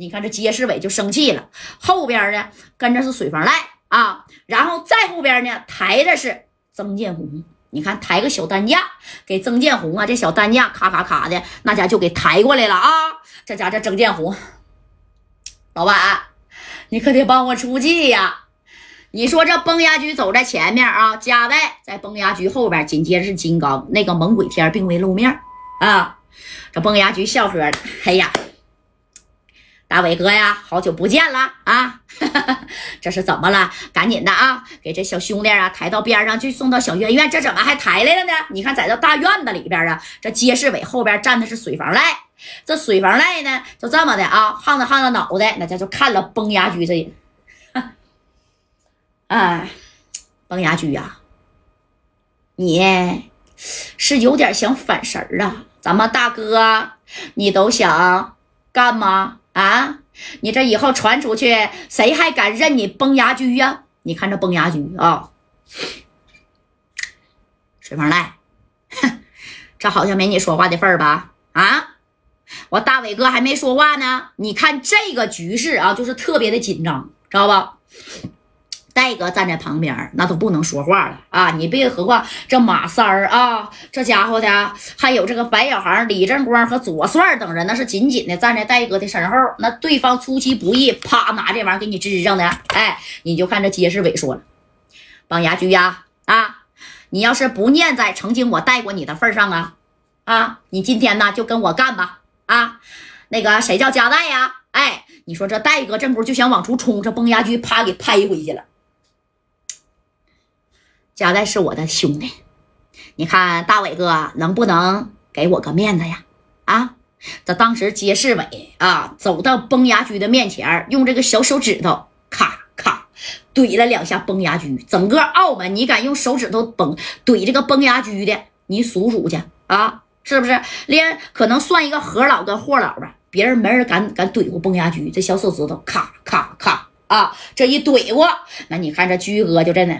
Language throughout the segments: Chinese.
你看这街市委就生气了，后边呢跟着是水房赖啊，然后再后边呢抬着是曾建红。你看抬个小担架给曾建红啊，这小担架咔咔咔的那家就给抬过来了啊。这家这曾建红，老板，你可得帮我出气呀！你说这崩牙驹走在前面啊，加代在崩牙驹后边，紧接着是金刚，那个猛鬼天并未露面啊。这崩牙驹笑呵的，哎呀，大伟哥呀，好久不见了啊！这是怎么了？赶紧的啊，给这小兄弟啊抬到边上去，送到小院院。这怎么还抬来了呢？你看，在这大院子里边啊，这街市委后边站的是水房赖，这水房赖呢，就这么的啊，晃着晃着脑袋，那家就看了崩牙驹这。哎，崩牙驹呀，你是有点想反神儿啊？咱们大哥，你都想干吗？啊，你这以后传出去，谁还敢认你崩牙驹呀？你看这崩牙驹啊，水房赖，这好像没你说话的份儿吧？啊，我大伟哥还没说话呢，你看这个局势啊，就是特别的紧张，知道吧？戴哥站在旁边，那都不能说话了啊！你别何况这马三儿啊，这家伙的，还有这个白小航、李正光和左帅等人，那是紧紧的站在戴哥的身后。那对方出其不意，啪，拿这玩意儿给你支上的。哎，你就看这街市委说了，帮牙驹呀啊！你要是不念在曾经我带过你的份上啊啊，你今天呢就跟我干吧啊！那个谁叫加代呀？哎，你说这戴哥这不就想往出冲，这崩牙驹啪给拍回去了。加代是我的兄弟，你看大伟哥能不能给我个面子呀？啊，这当时街市委啊走到崩牙驹的面前，用这个小手指头咔咔怼了两下崩牙驹。整个澳门，你敢用手指头崩怼这个崩牙驹的，你数数去啊，是不是？连可能算一个何老跟霍老吧，别人没人敢敢怼过崩牙驹。这小手指头咔咔咔啊，这一怼过，那你看这驹哥就真的。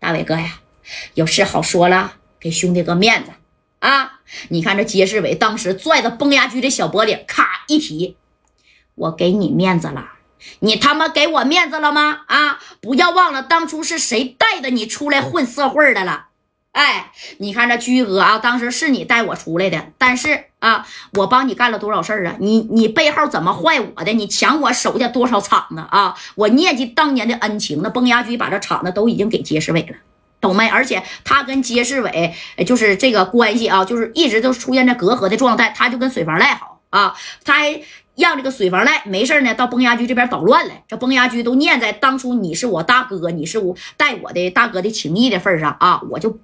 大伟哥呀，有事好说了，给兄弟个面子啊！你看这街市伟当时拽着崩牙驹的小脖领，咔一提，我给你面子了，你他妈给我面子了吗？啊！不要忘了当初是谁带着你出来混社会的了。哎，你看这居哥啊，当时是你带我出来的，但是啊，我帮你干了多少事儿啊？你你背后怎么坏我的？你抢我手下多少厂子啊？我念及当年的恩情，那崩牙驹把这厂子都已经给街市委了，懂没？而且他跟街市委就是这个关系啊，就是一直都出现在隔阂的状态。他就跟水房赖好啊，他还让这个水房赖没事呢到崩牙驹这边捣乱来。这崩牙驹都念在当初你是我大哥，你是我带我的大哥的情谊的份上啊，我就。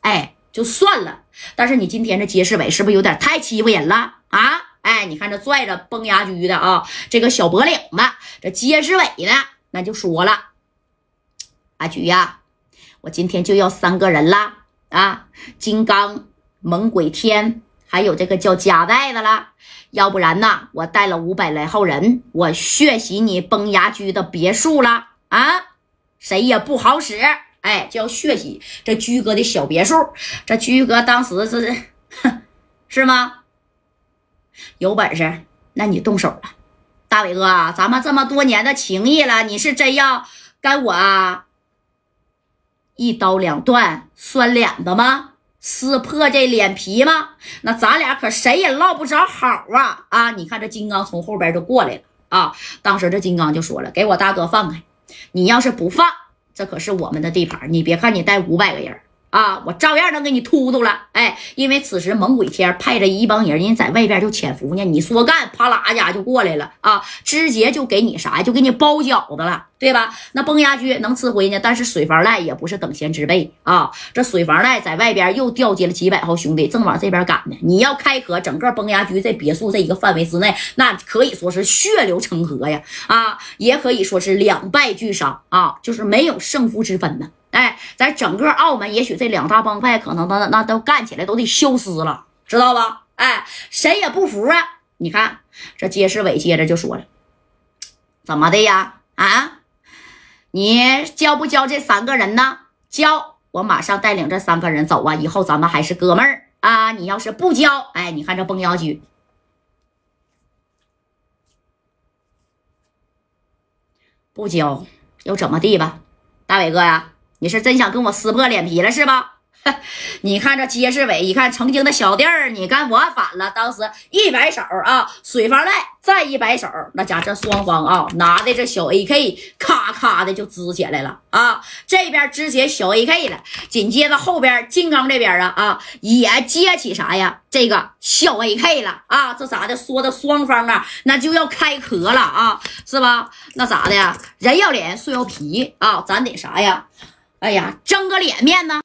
哎，就算了，但是你今天这街市委是不是有点太欺负人了啊？哎，你看这拽着崩牙驹的啊，这个小脖领子，这街市委呢，那就说了，阿菊呀，我今天就要三个人了啊，金刚、猛鬼天，还有这个叫加代的了，要不然呢，我带了五百来号人，我血洗你崩牙驹的别墅了啊，谁也不好使。哎，叫血洗这居哥的小别墅。这居哥当时是，是吗？有本事，那你动手了，大伟哥，咱们这么多年的情谊了，你是真要跟我一刀两断、酸脸子吗？撕破这脸皮吗？那咱俩可谁也落不着好啊！啊，你看这金刚从后边就过来了啊。当时这金刚就说了：“给我大哥放开，你要是不放。”这可是我们的地盘，你别看你带五百个人啊，我照样能给你突突了。哎，因为此时猛鬼天派着一帮人，人在外边就潜伏呢。你说干，啪啦家就过来了啊，直接就给你啥？就给你包饺子了。对吧？那崩牙驹能吃回呢，但是水房赖也不是等闲之辈啊！这水房赖在外边又调集了几百号兄弟，正往这边赶呢。你要开河，整个崩牙驹在别墅这一个范围之内，那可以说是血流成河呀！啊，也可以说是两败俱伤啊，就是没有胜负之分呢。哎，在整个澳门，也许这两大帮派可能那那都干起来都得消失了，知道吧？哎，谁也不服啊！你看这街市委接着就说了，怎么的呀？啊？你交不交这三个人呢？交，我马上带领这三个人走啊！以后咱们还是哥们儿啊！你要是不交，哎，你看这崩牙驹，不交又怎么地吧？大伟哥呀，你是真想跟我撕破脸皮了是吧？你看这街市委，一看曾经的小弟儿，你跟我反了。当时一摆手啊，水房带再一摆手，那家这双方啊，拿的这小 AK 咔咔的就支起来了啊。这边支起小 AK 了，紧接着后边金刚这边啊啊也接起啥呀？这个小 AK 了啊。这咋的？说的双方啊，那就要开壳了啊，是吧？那咋的？人要脸，树要皮啊，咱得啥呀？哎呀，争个脸面呢。